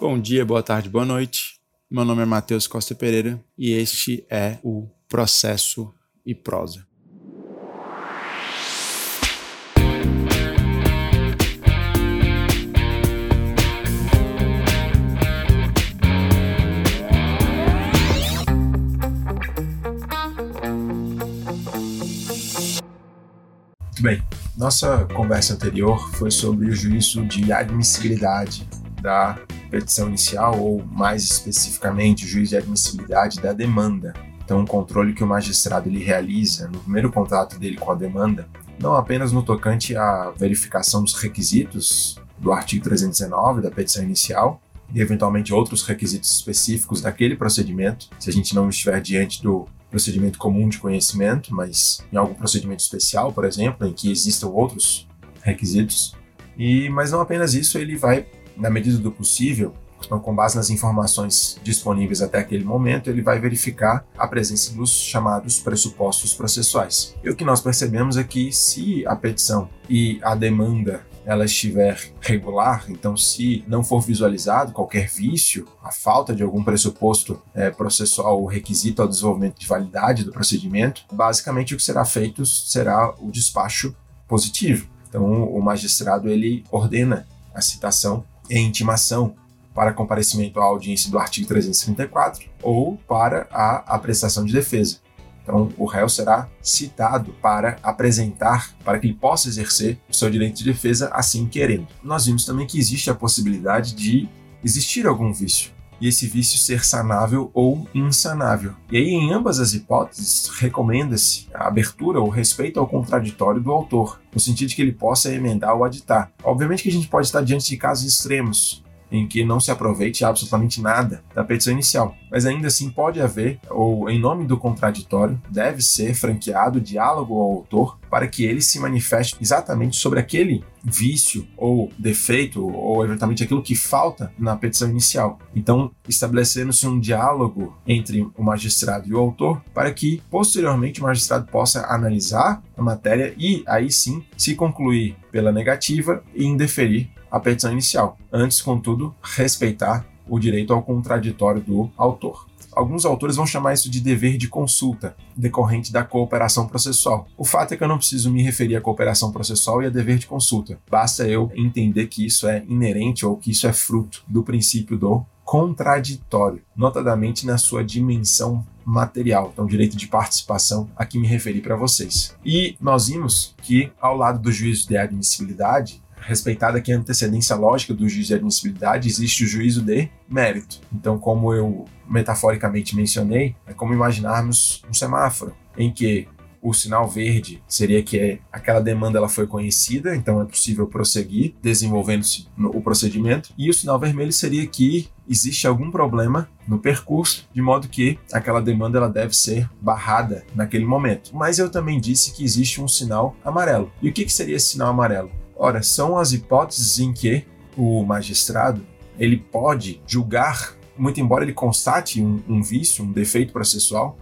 Bom dia, boa tarde, boa noite. Meu nome é Matheus Costa Pereira e este é o Processo e Prosa. Bem, nossa conversa anterior foi sobre o juízo de admissibilidade da petição inicial, ou mais especificamente, o juízo de admissibilidade da demanda. Então, o controle que o magistrado ele realiza no primeiro contato dele com a demanda, não apenas no tocante à verificação dos requisitos do artigo 319 da petição inicial, e eventualmente outros requisitos específicos daquele procedimento, se a gente não estiver diante do procedimento comum de conhecimento, mas em algum procedimento especial, por exemplo, em que existam outros requisitos. E mas não apenas isso, ele vai na medida do possível, então, com base nas informações disponíveis até aquele momento, ele vai verificar a presença dos chamados pressupostos processuais. E o que nós percebemos é que se a petição e a demanda ela estiver regular, então se não for visualizado qualquer vício, a falta de algum pressuposto é, processual ou requisito ao desenvolvimento de validade do procedimento, basicamente o que será feito será o despacho positivo. Então o magistrado ele ordena a citação em intimação para comparecimento à audiência do artigo 334 ou para a apreciação de defesa. Então, o réu será citado para apresentar, para que ele possa exercer o seu direito de defesa assim querendo. Nós vimos também que existe a possibilidade de existir algum vício e esse vício ser sanável ou insanável. E aí, em ambas as hipóteses, recomenda-se a abertura ou respeito ao contraditório do autor, no sentido de que ele possa emendar ou aditar. Obviamente que a gente pode estar diante de casos extremos, em que não se aproveite absolutamente nada da petição inicial. Mas ainda assim pode haver, ou em nome do contraditório, deve ser franqueado diálogo ao autor para que ele se manifeste exatamente sobre aquele vício ou defeito ou eventualmente aquilo que falta na petição inicial. Então, estabelecendo-se um diálogo entre o magistrado e o autor para que posteriormente o magistrado possa analisar a matéria e aí sim se concluir pela negativa e indeferir a petição inicial. Antes, contudo, respeitar o direito ao contraditório do autor. Alguns autores vão chamar isso de dever de consulta, decorrente da cooperação processual. O fato é que eu não preciso me referir à cooperação processual e a dever de consulta. Basta eu entender que isso é inerente ou que isso é fruto do princípio do contraditório, notadamente na sua dimensão material, então direito de participação, a que me referi para vocês. E nós vimos que, ao lado do juízo de admissibilidade, respeitada aqui a antecedência lógica do juízo de admissibilidade, existe o juízo de mérito. Então, como eu metaforicamente mencionei, é como imaginarmos um semáforo em que o sinal verde seria que aquela demanda ela foi conhecida, então é possível prosseguir desenvolvendo-se o procedimento. E o sinal vermelho seria que existe algum problema no percurso, de modo que aquela demanda ela deve ser barrada naquele momento. Mas eu também disse que existe um sinal amarelo. E o que, que seria esse sinal amarelo? Ora, são as hipóteses em que o magistrado ele pode julgar, muito embora ele constate um, um vício, um defeito processual,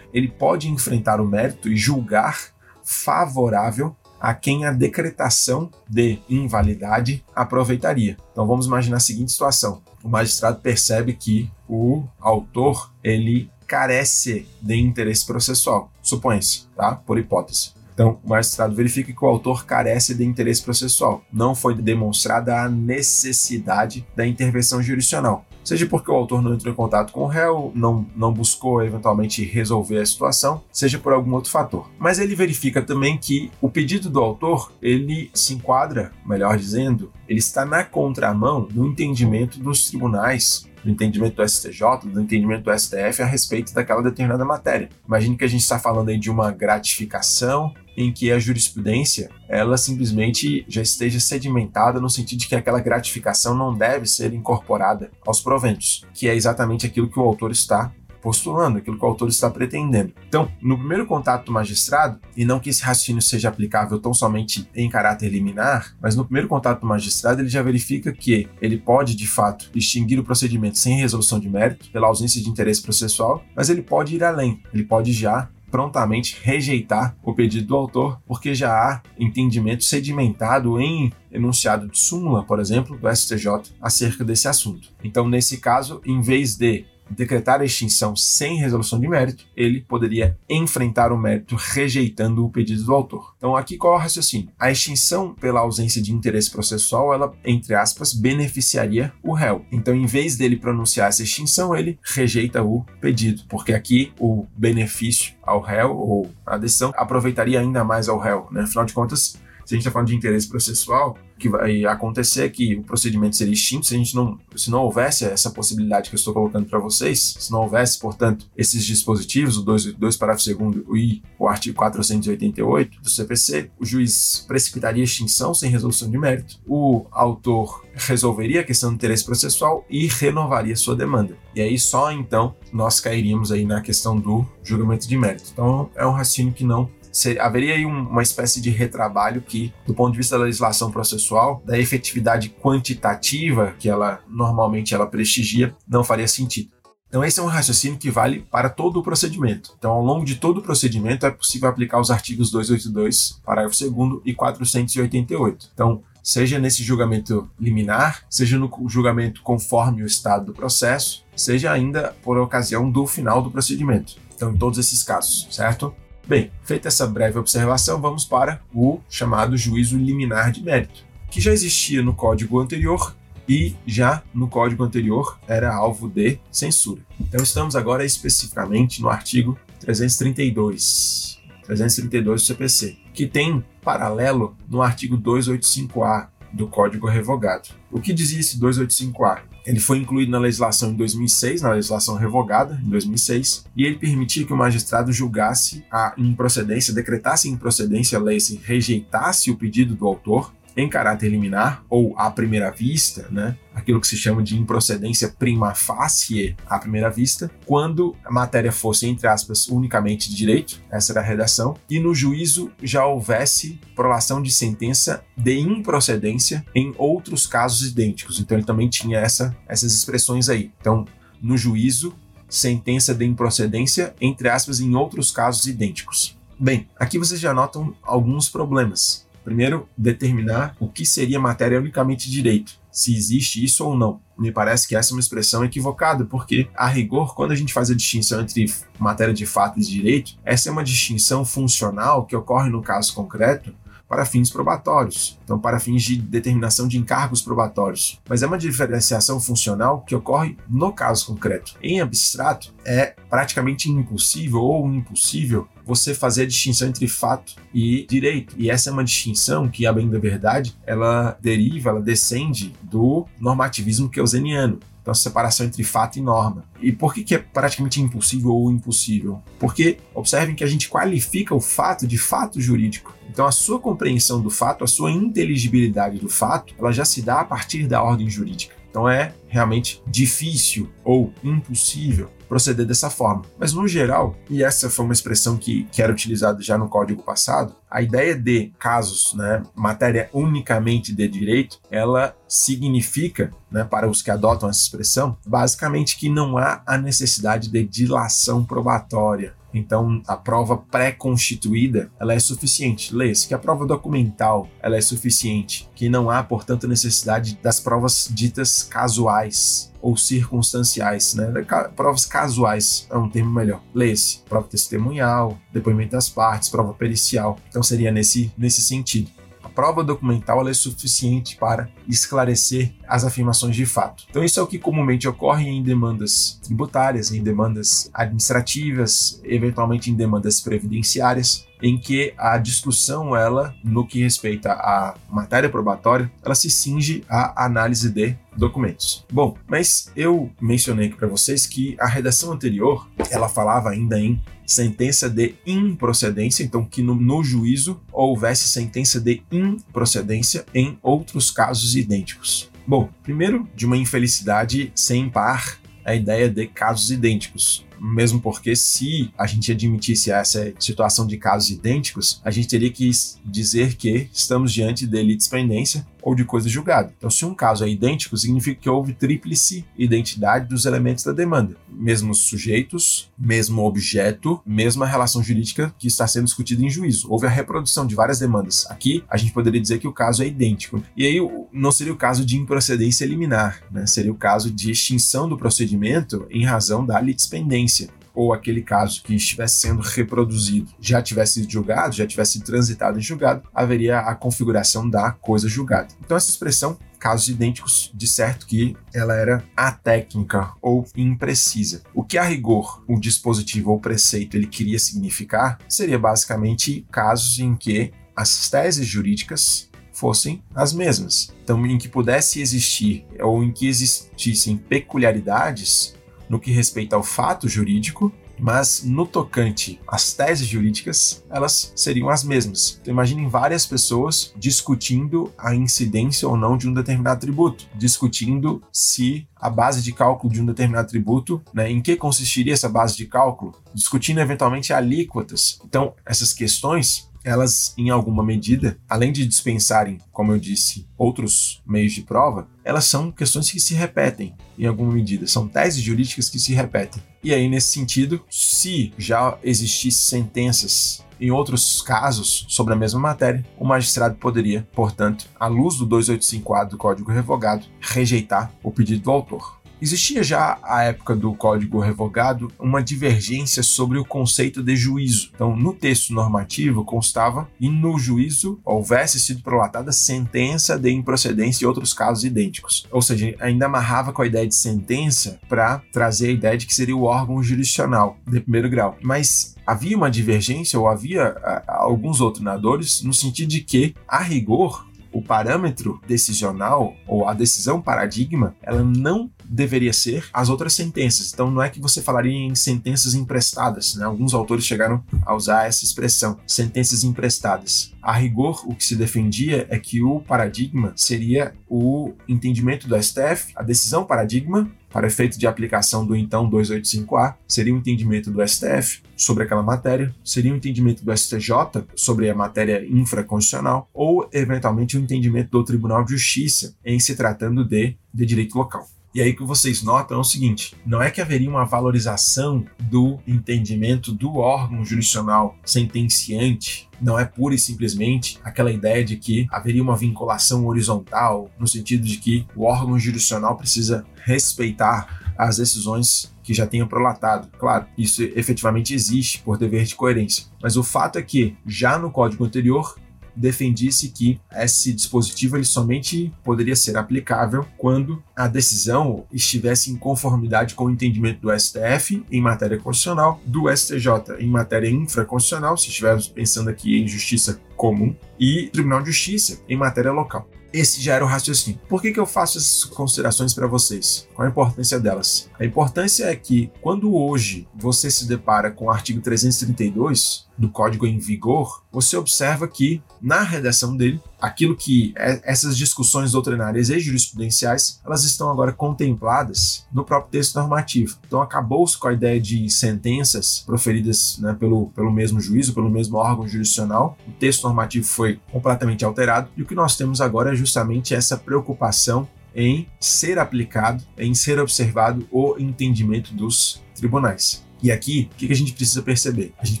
ele pode enfrentar o mérito e julgar favorável a quem a decretação de invalidade aproveitaria. Então vamos imaginar a seguinte situação: o magistrado percebe que o autor ele carece de interesse processual, supõe-se, tá? Por hipótese. Então, o magistrado verifica que o autor carece de interesse processual. Não foi demonstrada a necessidade da intervenção jurisdicional. Seja porque o autor não entrou em contato com o réu, não, não buscou eventualmente resolver a situação, seja por algum outro fator. Mas ele verifica também que o pedido do autor, ele se enquadra, melhor dizendo, ele está na contramão do entendimento dos tribunais do entendimento do STJ, do entendimento do STF a respeito daquela determinada matéria. Imagine que a gente está falando aí de uma gratificação em que a jurisprudência ela simplesmente já esteja sedimentada no sentido de que aquela gratificação não deve ser incorporada aos proventos, que é exatamente aquilo que o autor está postulando, aquilo que o autor está pretendendo. Então, no primeiro contato do magistrado, e não que esse raciocínio seja aplicável tão somente em caráter liminar, mas no primeiro contato do magistrado, ele já verifica que ele pode, de fato, extinguir o procedimento sem resolução de mérito, pela ausência de interesse processual, mas ele pode ir além, ele pode já prontamente rejeitar o pedido do autor, porque já há entendimento sedimentado em enunciado de súmula, por exemplo, do STJ acerca desse assunto. Então, nesse caso, em vez de decretar a extinção sem resolução de mérito, ele poderia enfrentar o mérito rejeitando o pedido do autor. Então, aqui qual é o raciocínio? A extinção pela ausência de interesse processual, ela, entre aspas, beneficiaria o réu. Então, em vez dele pronunciar essa extinção, ele rejeita o pedido, porque aqui o benefício ao réu ou a decisão aproveitaria ainda mais ao réu, né? Afinal de contas, se a gente está falando de interesse processual, o que vai acontecer é que o procedimento seria extinto se a gente não, se não houvesse essa possibilidade que eu estou colocando para vocês, se não houvesse, portanto, esses dispositivos, o 2, dois parágrafo 2 e o artigo 488 do CPC, o juiz precipitaria extinção sem resolução de mérito, o autor resolveria a questão do interesse processual e renovaria sua demanda. E aí só então nós cairíamos aí na questão do julgamento de mérito. Então é um raciocínio que não ser, haveria aí um, uma espécie de retrabalho que, do ponto de vista da legislação processual, da efetividade quantitativa que ela normalmente ela prestigia, não faria sentido. Então esse é um raciocínio que vale para todo o procedimento. Então ao longo de todo o procedimento é possível aplicar os artigos 282, parágrafo 2 e 488. Então seja nesse julgamento liminar, seja no julgamento conforme o estado do processo, seja ainda por ocasião do final do procedimento. Então em todos esses casos, certo? Bem, feita essa breve observação, vamos para o chamado juízo liminar de mérito, que já existia no código anterior e já no código anterior era alvo de censura. Então estamos agora especificamente no artigo 332, 332 do CPC, que tem paralelo no artigo 285A do Código Revogado. O que dizia esse 285A? Ele foi incluído na legislação em 2006, na legislação revogada em 2006, e ele permitia que o magistrado julgasse a improcedência, decretasse improcedência a lei se rejeitasse o pedido do autor em caráter liminar ou à primeira vista, né? Aquilo que se chama de improcedência prima facie à primeira vista, quando a matéria fosse, entre aspas, unicamente de direito, essa era a redação, e no juízo já houvesse prolação de sentença de improcedência em outros casos idênticos. Então ele também tinha essa, essas expressões aí. Então, no juízo, sentença de improcedência, entre aspas, em outros casos idênticos. Bem, aqui vocês já notam alguns problemas. Primeiro, determinar o que seria matéria unicamente direito, se existe isso ou não. Me parece que essa é uma expressão equivocada, porque, a rigor, quando a gente faz a distinção entre matéria de fato e de direito, essa é uma distinção funcional que ocorre no caso concreto para fins probatórios, então para fins de determinação de encargos probatórios. Mas é uma diferenciação funcional que ocorre no caso concreto. Em abstrato, é praticamente impossível ou impossível você fazer a distinção entre fato e direito. E essa é uma distinção que, a bem da verdade, ela deriva, ela descende do normativismo keuseniano. Então, a separação entre fato e norma. E por que, que é praticamente impossível ou impossível? Porque observem que a gente qualifica o fato de fato jurídico. Então, a sua compreensão do fato, a sua inteligibilidade do fato, ela já se dá a partir da ordem jurídica. Então, é realmente difícil ou impossível proceder dessa forma. Mas no geral, e essa foi uma expressão que, que era utilizada já no código passado, a ideia de casos, né, matéria unicamente de direito, ela significa, né, para os que adotam essa expressão, basicamente que não há a necessidade de dilação probatória. Então, a prova pré-constituída, ela é suficiente. Lê-se que a prova documental, ela é suficiente, que não há, portanto, necessidade das provas ditas casuais ou circunstanciais, né? Provas casuais é um termo melhor. Lê-se prova testemunhal, depoimento das partes, prova pericial. Então seria nesse, nesse sentido prova documental é suficiente para esclarecer as afirmações de fato. Então, isso é o que comumente ocorre em demandas tributárias, em demandas administrativas, eventualmente em demandas previdenciárias, em que a discussão, ela, no que respeita à matéria probatória, ela se cinge à análise de documentos. Bom, mas eu mencionei aqui para vocês que a redação anterior, ela falava ainda em sentença de improcedência, então que no, no, juízo houvesse sentença de improcedência em outros casos idênticos. Bom, primeiro, de uma infelicidade sem par a ideia de casos idênticos. mesmo porque se a gente admitisse essa situação de casos idênticos, a gente teria que dizer que estamos diante de litispendência ou de coisa julgada. Então, se um caso é idêntico, significa que houve tríplice identidade dos elementos da demanda. Mesmos sujeitos, mesmo objeto, mesma relação jurídica que está sendo discutida em juízo. Houve a reprodução de várias demandas. Aqui, a gente poderia dizer que o caso é idêntico. E aí, não seria o caso de improcedência liminar, né? seria o caso de extinção do procedimento em razão da litispendência ou aquele caso que estivesse sendo reproduzido já tivesse sido julgado, já tivesse transitado em julgado, haveria a configuração da coisa julgada. Então, essa expressão casos idênticos, de certo que ela era atécnica ou imprecisa. O que a rigor o dispositivo ou preceito ele queria significar seria basicamente casos em que as teses jurídicas fossem as mesmas. Então, em que pudesse existir ou em que existissem peculiaridades no que respeita ao fato jurídico, mas no tocante às teses jurídicas, elas seriam as mesmas. Então imaginem várias pessoas discutindo a incidência ou não de um determinado tributo, discutindo se a base de cálculo de um determinado tributo, né, em que consistiria essa base de cálculo, discutindo eventualmente alíquotas. Então essas questões elas, em alguma medida, além de dispensarem, como eu disse, outros meios de prova, elas são questões que se repetem em alguma medida, são teses jurídicas que se repetem. E aí, nesse sentido, se já existissem sentenças em outros casos sobre a mesma matéria, o magistrado poderia, portanto, à luz do 285A do Código Revogado, rejeitar o pedido do autor. Existia já à época do Código Revogado uma divergência sobre o conceito de juízo. Então, no texto normativo constava e no juízo houvesse sido prolatada sentença de improcedência e outros casos idênticos. Ou seja, ainda amarrava com a ideia de sentença para trazer a ideia de que seria o órgão jurisdicional de primeiro grau. Mas havia uma divergência ou havia alguns doutrinadores no sentido de que, a rigor, o parâmetro decisional ou a decisão paradigma, ela não deveria ser as outras sentenças. Então não é que você falaria em sentenças emprestadas, né? Alguns autores chegaram a usar essa expressão, sentenças emprestadas. A rigor, o que se defendia é que o paradigma seria o entendimento do STF, a decisão paradigma para efeito de aplicação do então 285A, seria o entendimento do STF sobre aquela matéria, seria o um entendimento do STJ sobre a matéria infraconstitucional, ou eventualmente o um entendimento do Tribunal de Justiça em se tratando de, de direito local. E aí que vocês notam é o seguinte: não é que haveria uma valorização do entendimento do órgão jurisdicional sentenciante não é pura e simplesmente aquela ideia de que haveria uma vinculação horizontal, no sentido de que o órgão jurisdicional precisa respeitar as decisões que já tenha prolatado. Claro, isso efetivamente existe por dever de coerência, mas o fato é que já no código anterior defendisse que esse dispositivo ele somente poderia ser aplicável quando a decisão estivesse em conformidade com o entendimento do STF em matéria constitucional, do STJ em matéria infraconstitucional, se estivermos pensando aqui em justiça comum, e Tribunal de Justiça em matéria local. Esse já era o raciocínio. Por que, que eu faço essas considerações para vocês? Qual a importância delas? A importância é que, quando hoje você se depara com o artigo 332, do código em vigor, você observa que na redação dele, aquilo que é, essas discussões doutrinárias e jurisprudenciais, elas estão agora contempladas no próprio texto normativo. Então acabou-se com a ideia de sentenças proferidas né, pelo, pelo mesmo juízo, pelo mesmo órgão jurisdicional. O texto normativo foi completamente alterado e o que nós temos agora é justamente essa preocupação em ser aplicado, em ser observado o entendimento dos tribunais. E aqui, o que a gente precisa perceber? A gente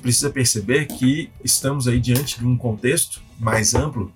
precisa perceber que estamos aí diante de um contexto mais amplo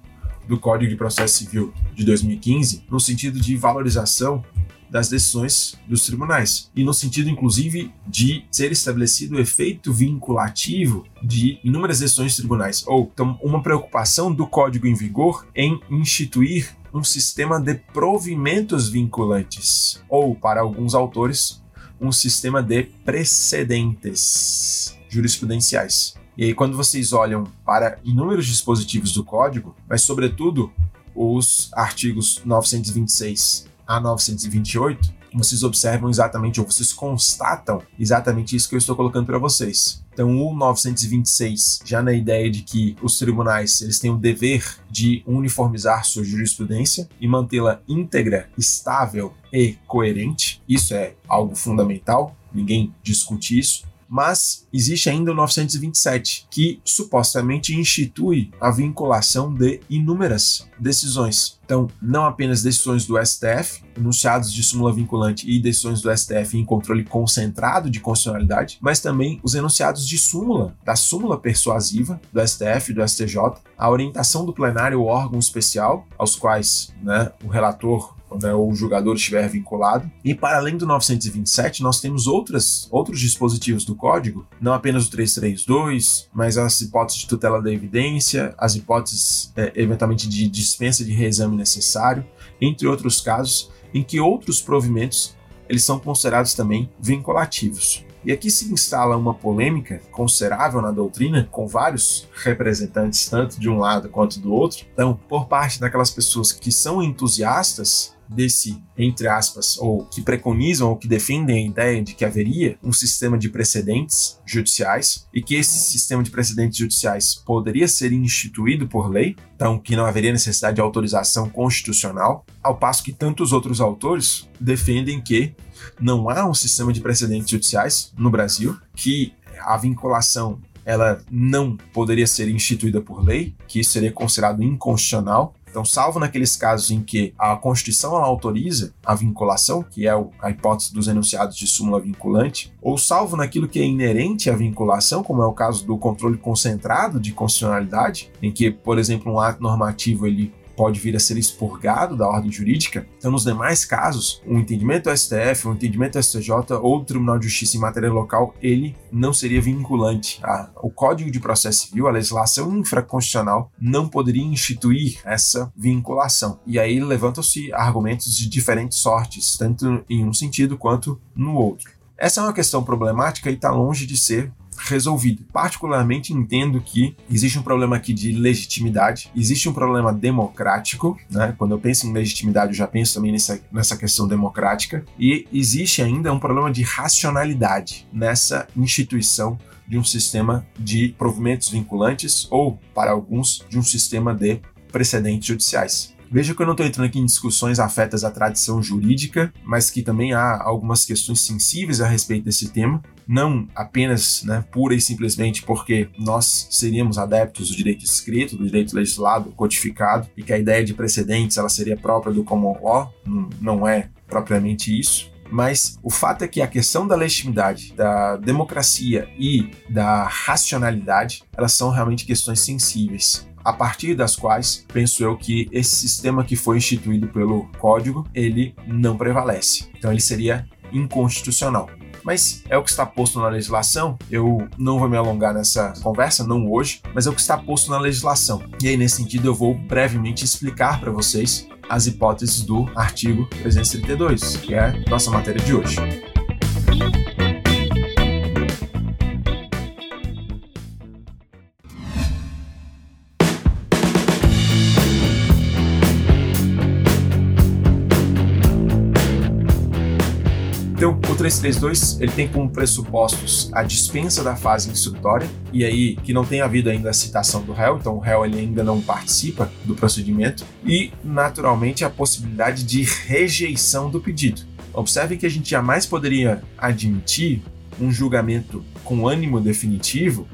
do Código de Processo Civil de 2015, no sentido de valorização das decisões dos tribunais e no sentido inclusive de ser estabelecido o efeito vinculativo de inúmeras decisões de tribunais ou então uma preocupação do código em vigor em instituir um sistema de provimentos vinculantes ou para alguns autores um sistema de precedentes jurisprudenciais. E aí, quando vocês olham para inúmeros dispositivos do código, mas sobretudo os artigos 926 a 928, vocês observam exatamente, ou vocês constatam exatamente isso que eu estou colocando para vocês. Então, o 926, já na ideia de que os tribunais eles têm o dever de uniformizar sua jurisprudência e mantê-la íntegra, estável e coerente, isso é algo fundamental. ninguém discute isso. Mas existe ainda o 927, que supostamente institui a vinculação de inúmeras decisões. Então, não apenas decisões do STF, enunciados de súmula vinculante e decisões do STF em controle concentrado de constitucionalidade, mas também os enunciados de súmula, da súmula persuasiva do STF e do STJ, a orientação do plenário ou órgão especial, aos quais né, o relator né, ou o jogador estiver vinculado. E para além do 927, nós temos outras, outros dispositivos do código, não apenas o 332, mas as hipóteses de tutela da evidência, as hipóteses é, eventualmente de dispensa de reexame necessário, entre outros casos, em que outros provimentos eles são considerados também vinculativos. E aqui se instala uma polêmica considerável na doutrina, com vários representantes, tanto de um lado quanto do outro. Então, por parte daquelas pessoas que são entusiastas desse, entre aspas, ou que preconizam ou que defendem a ideia de que haveria um sistema de precedentes judiciais e que esse sistema de precedentes judiciais poderia ser instituído por lei, então que não haveria necessidade de autorização constitucional, ao passo que tantos outros autores defendem que não há um sistema de precedentes judiciais no Brasil, que a vinculação ela não poderia ser instituída por lei, que isso seria considerado inconstitucional, então, salvo naqueles casos em que a Constituição autoriza a vinculação, que é a hipótese dos enunciados de súmula vinculante, ou salvo naquilo que é inerente à vinculação, como é o caso do controle concentrado de constitucionalidade, em que, por exemplo, um ato normativo ele pode vir a ser expurgado da ordem jurídica. Então, nos demais casos, o um entendimento do STF, o um entendimento do STJ ou do Tribunal de Justiça em matéria local, ele não seria vinculante. Ah, o Código de Processo Civil, a legislação infraconstitucional, não poderia instituir essa vinculação. E aí levantam-se argumentos de diferentes sortes, tanto em um sentido quanto no outro. Essa é uma questão problemática e está longe de ser resolvido. Particularmente entendo que existe um problema aqui de legitimidade, existe um problema democrático, né? Quando eu penso em legitimidade, eu já penso também nessa, nessa questão democrática, e existe ainda um problema de racionalidade nessa instituição de um sistema de provimentos vinculantes ou, para alguns, de um sistema de precedentes judiciais. Veja que eu não estou entrando aqui em discussões afetas à tradição jurídica, mas que também há algumas questões sensíveis a respeito desse tema, não apenas né, pura e simplesmente porque nós seríamos adeptos do direito escrito, do direito legislado, codificado, e que a ideia de precedentes ela seria própria do common law, não é propriamente isso. Mas o fato é que a questão da legitimidade, da democracia e da racionalidade, elas são realmente questões sensíveis a partir das quais penso eu que esse sistema que foi instituído pelo código ele não prevalece. Então ele seria inconstitucional. Mas é o que está posto na legislação. Eu não vou me alongar nessa conversa, não hoje, mas é o que está posto na legislação. E aí, nesse sentido, eu vou brevemente explicar para vocês as hipóteses do artigo 332, que é nossa matéria de hoje. 332 ele tem como pressupostos a dispensa da fase instrutória, e aí que não tem havido ainda a citação do réu, então o réu ele ainda não participa do procedimento, e naturalmente a possibilidade de rejeição do pedido. Observe que a gente jamais poderia admitir um julgamento com ânimo definitivo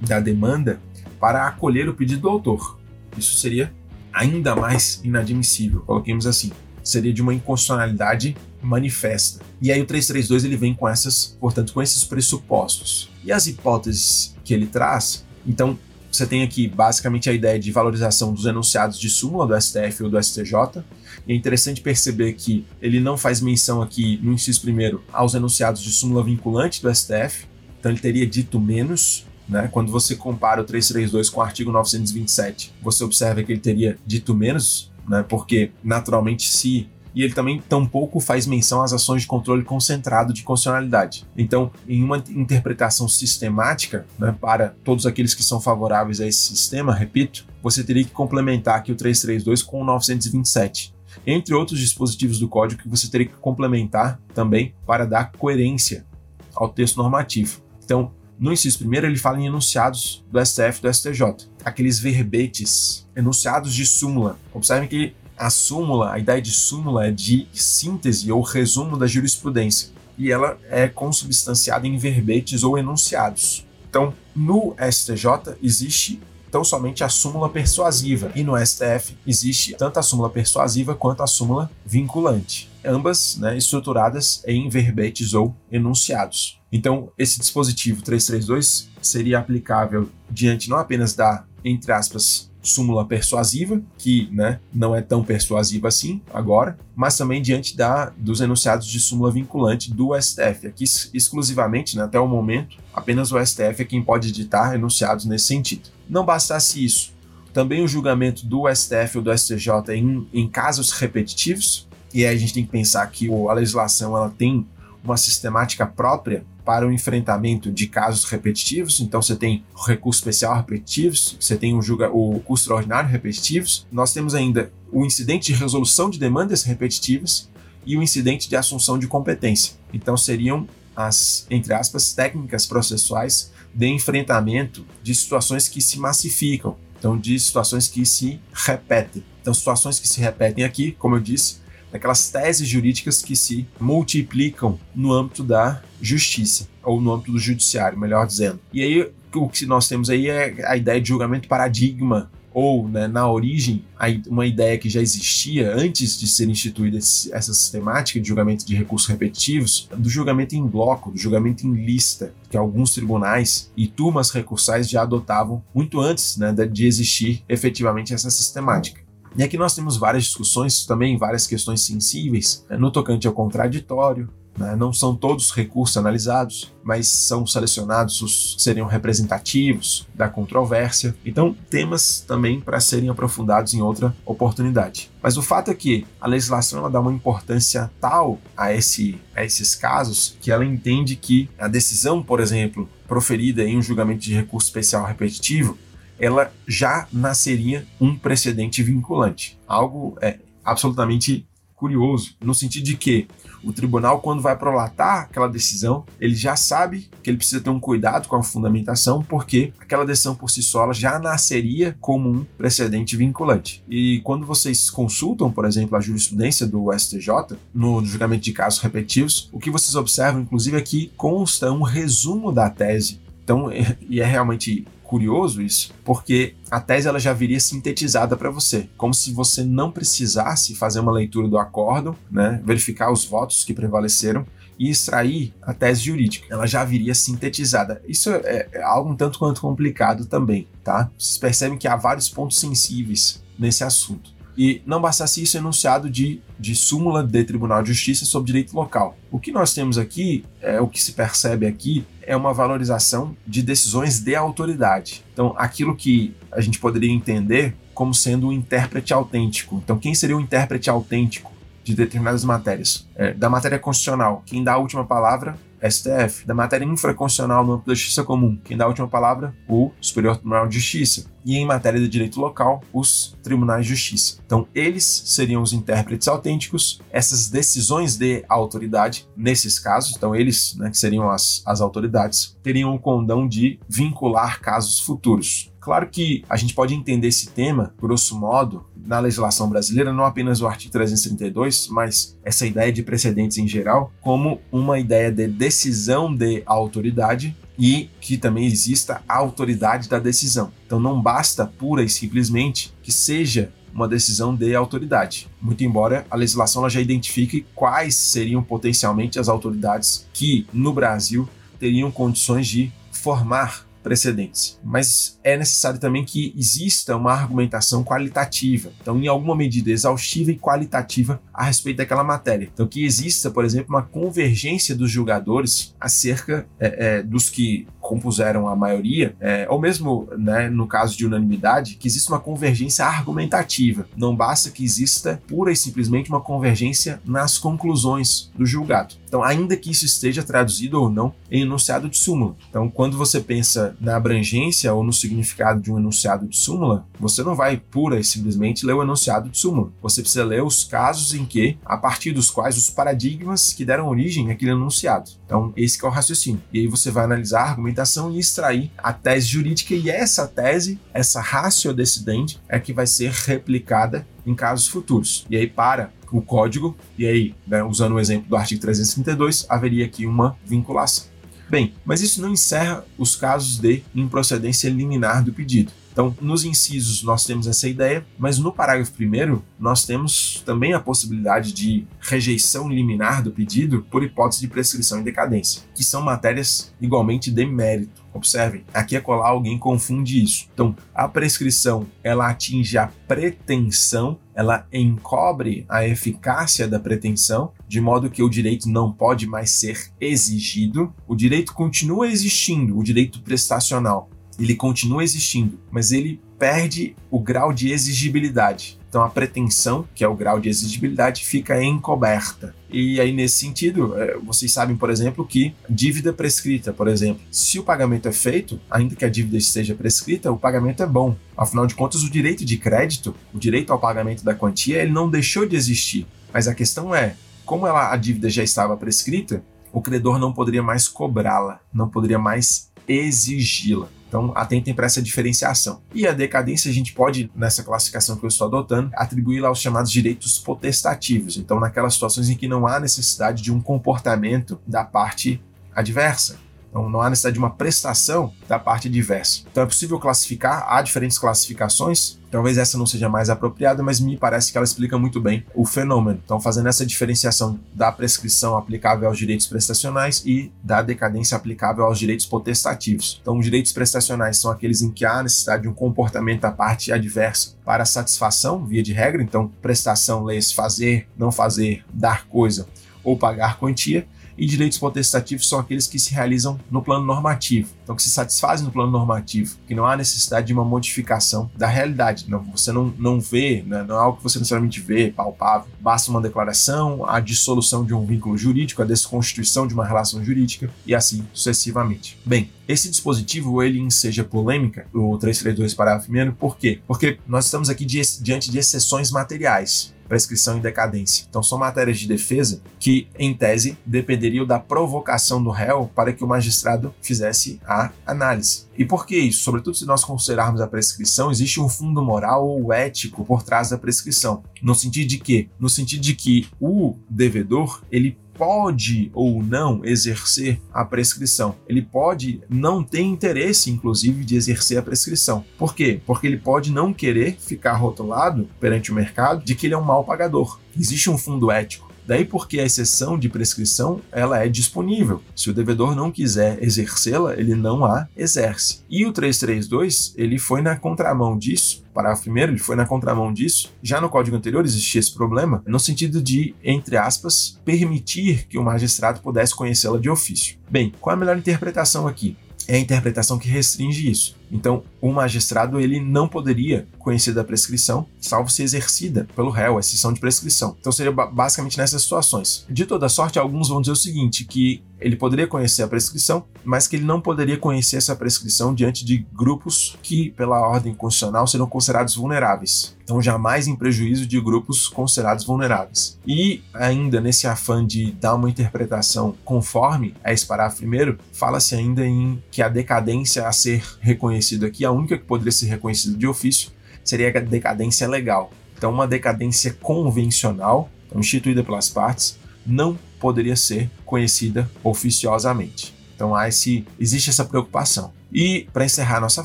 da demanda para acolher o pedido do autor. Isso seria ainda mais inadmissível, coloquemos assim seria de uma inconstitucionalidade manifesta. E aí o 332 ele vem com essas, portanto, com esses pressupostos. E as hipóteses que ele traz, então você tem aqui basicamente a ideia de valorização dos enunciados de súmula do STF ou do STJ. E é interessante perceber que ele não faz menção aqui no inciso primeiro aos enunciados de súmula vinculante do STF, então ele teria dito menos. Né? Quando você compara o 332 com o artigo 927, você observa que ele teria dito menos né? Porque naturalmente se e ele também tampouco faz menção às ações de controle concentrado de constitucionalidade. Então, em uma interpretação sistemática, né, para todos aqueles que são favoráveis a esse sistema, repito, você teria que complementar aqui o 332 com o 927. Entre outros dispositivos do código que você teria que complementar também para dar coerência ao texto normativo. Então, no inciso primeiro, ele fala em enunciados do STF e do STJ, aqueles verbetes, enunciados de súmula. Observem que a súmula, a ideia de súmula é de síntese ou resumo da jurisprudência. e ela é consubstanciada em verbetes ou enunciados. Então, no STJ existe tão somente a súmula persuasiva e no STF existe tanto a súmula persuasiva quanto a súmula vinculante, ambas né, estruturadas em verbetes ou enunciados. Então, esse dispositivo 332 seria aplicável diante não apenas da, entre aspas, súmula persuasiva, que né, não é tão persuasiva assim agora, mas também diante da, dos enunciados de súmula vinculante do STF. Aqui, exclusivamente, né, até o momento, apenas o STF é quem pode editar enunciados nesse sentido. Não bastasse isso, também o julgamento do STF ou do STJ em, em casos repetitivos, e aí a gente tem que pensar que a legislação ela tem uma sistemática própria para o enfrentamento de casos repetitivos. Então você tem recurso especial repetitivos, você tem o, julga, o extraordinário repetitivos. Nós temos ainda o incidente de resolução de demandas repetitivas e o incidente de assunção de competência. Então seriam as, entre aspas, técnicas processuais de enfrentamento de situações que se massificam, então de situações que se repetem. Então situações que se repetem aqui, como eu disse, daquelas teses jurídicas que se multiplicam no âmbito da justiça, ou no âmbito do judiciário, melhor dizendo. E aí, o que nós temos aí é a ideia de julgamento paradigma, ou né, na origem, uma ideia que já existia antes de ser instituída essa sistemática de julgamento de recursos repetitivos, do julgamento em bloco, do julgamento em lista, que alguns tribunais e turmas recursais já adotavam muito antes né, de existir efetivamente essa sistemática. E aqui nós temos várias discussões, também várias questões sensíveis, né, no tocante ao contraditório. Né, não são todos os recursos analisados, mas são selecionados os que seriam representativos da controvérsia. Então, temas também para serem aprofundados em outra oportunidade. Mas o fato é que a legislação ela dá uma importância tal a, esse, a esses casos que ela entende que a decisão, por exemplo, proferida em um julgamento de recurso especial repetitivo, ela já nasceria um precedente vinculante. Algo é, absolutamente curioso, no sentido de que o tribunal, quando vai prolatar aquela decisão, ele já sabe que ele precisa ter um cuidado com a fundamentação, porque aquela decisão por si só já nasceria como um precedente vinculante. E quando vocês consultam, por exemplo, a jurisprudência do STJ, no julgamento de casos repetitivos, o que vocês observam, inclusive, é que consta um resumo da tese. Então, e é realmente curioso isso, porque a tese ela já viria sintetizada para você, como se você não precisasse fazer uma leitura do acórdão, né, verificar os votos que prevaleceram e extrair a tese jurídica. Ela já viria sintetizada. Isso é, é algo um tanto quanto complicado também, tá? Vocês percebem que há vários pontos sensíveis nesse assunto. E não bastasse isso, enunciado de, de súmula de Tribunal de Justiça sobre direito local. O que nós temos aqui, é o que se percebe aqui, é uma valorização de decisões de autoridade. Então, aquilo que a gente poderia entender como sendo um intérprete autêntico. Então, quem seria o intérprete autêntico de determinadas matérias? É, da matéria constitucional, quem dá a última palavra STF. Da matéria infraconstitucional no âmbito da justiça comum, quem dá a última palavra? O Superior Tribunal de Justiça. E em matéria de direito local, os tribunais de justiça. Então, eles seriam os intérpretes autênticos, essas decisões de autoridade, nesses casos, então eles, né, que seriam as, as autoridades, teriam o condão de vincular casos futuros. Claro que a gente pode entender esse tema, grosso modo, na legislação brasileira, não apenas o artigo 332, mas essa ideia de precedentes em geral, como uma ideia de decisão de autoridade e que também exista a autoridade da decisão. Então não basta pura e simplesmente que seja uma decisão de autoridade. Muito embora a legislação já identifique quais seriam potencialmente as autoridades que no Brasil teriam condições de formar precedentes. Mas é necessário também que exista uma argumentação qualitativa, então, em alguma medida exaustiva e qualitativa a respeito daquela matéria. Então, que exista, por exemplo, uma convergência dos julgadores acerca é, é, dos que compuseram a maioria, é, ou mesmo né, no caso de unanimidade, que exista uma convergência argumentativa. Não basta que exista pura e simplesmente uma convergência nas conclusões do julgado. Então, ainda que isso esteja traduzido ou não em enunciado de súmula. Então, quando você pensa na abrangência ou no significado de um enunciado de súmula, você não vai pura e simplesmente ler o enunciado de súmula. Você precisa ler os casos em que, a partir dos quais os paradigmas que deram origem àquele enunciado. Então, esse é o raciocínio. E aí você vai analisar a argumentação e extrair a tese jurídica, e essa tese, essa ratio decidente, é que vai ser replicada em casos futuros. E aí, para o código, e aí, né, usando o exemplo do artigo 332, haveria aqui uma vinculação. Bem, mas isso não encerra os casos de improcedência liminar do pedido. Então, nos incisos nós temos essa ideia, mas no parágrafo primeiro nós temos também a possibilidade de rejeição liminar do pedido por hipótese de prescrição e decadência, que são matérias igualmente de mérito. Observem, aqui é colar alguém confunde isso. Então, a prescrição ela atinge a pretensão, ela encobre a eficácia da pretensão, de modo que o direito não pode mais ser exigido. O direito continua existindo, o direito prestacional, ele continua existindo, mas ele perde o grau de exigibilidade. Então a pretensão, que é o grau de exigibilidade, fica encoberta. E aí, nesse sentido, é, vocês sabem, por exemplo, que dívida prescrita, por exemplo, se o pagamento é feito, ainda que a dívida esteja prescrita, o pagamento é bom. Afinal de contas, o direito de crédito, o direito ao pagamento da quantia, ele não deixou de existir. Mas a questão é, como ela, a dívida já estava prescrita, o credor não poderia mais cobrá-la, não poderia mais exigi-la. Então, atentem para essa diferenciação. E a decadência, a gente pode, nessa classificação que eu estou adotando, atribuí-la aos chamados direitos potestativos. Então, naquelas situações em que não há necessidade de um comportamento da parte adversa. Então não há necessidade de uma prestação da parte diversa. Então é possível classificar, há diferentes classificações. Talvez essa não seja mais apropriada, mas me parece que ela explica muito bem o fenômeno. Então, fazendo essa diferenciação da prescrição aplicável aos direitos prestacionais e da decadência aplicável aos direitos potestativos. Então, os direitos prestacionais são aqueles em que há necessidade de um comportamento da parte adversa para satisfação, via de regra. Então, prestação, leis fazer, não fazer, dar coisa ou pagar quantia e direitos potestativos são aqueles que se realizam no plano normativo, então que se satisfazem no plano normativo, que não há necessidade de uma modificação da realidade. Não, você não, não vê, né, não é algo que você necessariamente vê, palpável. Basta uma declaração, a dissolução de um vínculo jurídico, a desconstituição de uma relação jurídica e assim sucessivamente. Bem, esse dispositivo ele enseja polêmica, o 332 parágrafo 1, por quê? Porque nós estamos aqui diante de exceções materiais prescrição e decadência. Então são matérias de defesa que, em tese, dependeriam da provocação do réu para que o magistrado fizesse a análise. E por que isso? Sobretudo se nós considerarmos a prescrição, existe um fundo moral ou ético por trás da prescrição. No sentido de que? No sentido de que o devedor, ele pode ou não exercer a prescrição. Ele pode não ter interesse, inclusive, de exercer a prescrição. Por quê? Porque ele pode não querer ficar rotulado perante o mercado de que ele é um mau pagador. Existe um fundo ético Daí porque a exceção de prescrição ela é disponível. Se o devedor não quiser exercê-la, ele não a exerce. E o 332, ele foi na contramão disso, parágrafo primeiro, ele foi na contramão disso. Já no código anterior existia esse problema, no sentido de, entre aspas, permitir que o magistrado pudesse conhecê-la de ofício. Bem, qual é a melhor interpretação aqui? é a interpretação que restringe isso. Então, o magistrado ele não poderia conhecer da prescrição, salvo se exercida pelo réu, a exceção de prescrição. Então, seria basicamente nessas situações. De toda sorte, alguns vão dizer o seguinte, que ele poderia conhecer a prescrição, mas que ele não poderia conhecer essa prescrição diante de grupos que, pela ordem constitucional, serão considerados vulneráveis. Então, jamais em prejuízo de grupos considerados vulneráveis. E, ainda nesse afã de dar uma interpretação conforme a esse parágrafo primeiro, fala-se ainda em que a decadência a ser reconhecida aqui, a única que poderia ser reconhecida de ofício, seria a decadência legal. Então, uma decadência convencional, então, instituída pelas partes, não poderia ser conhecida oficiosamente. Então há esse, existe essa preocupação. E, para encerrar nossa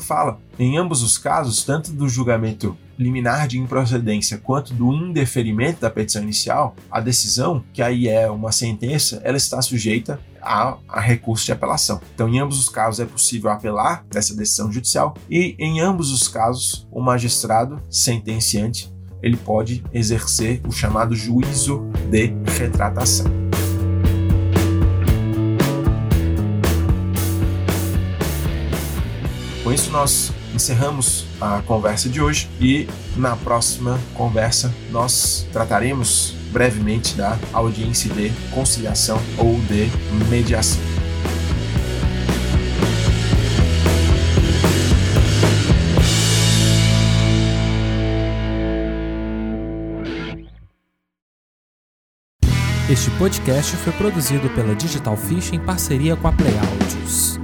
fala, em ambos os casos, tanto do julgamento liminar de improcedência quanto do indeferimento da petição inicial, a decisão, que aí é uma sentença, ela está sujeita a, a, recurso de apelação. Então, em ambos os casos, é possível apelar dessa decisão judicial e, em ambos os casos, o magistrado sentenciante ele pode exercer o chamado juízo de retratação. Com isso, nós encerramos a conversa de hoje e na próxima conversa nós trataremos brevemente da audiência de conciliação ou de mediação. Este podcast foi produzido pela Digital Fish em parceria com a Play Audios.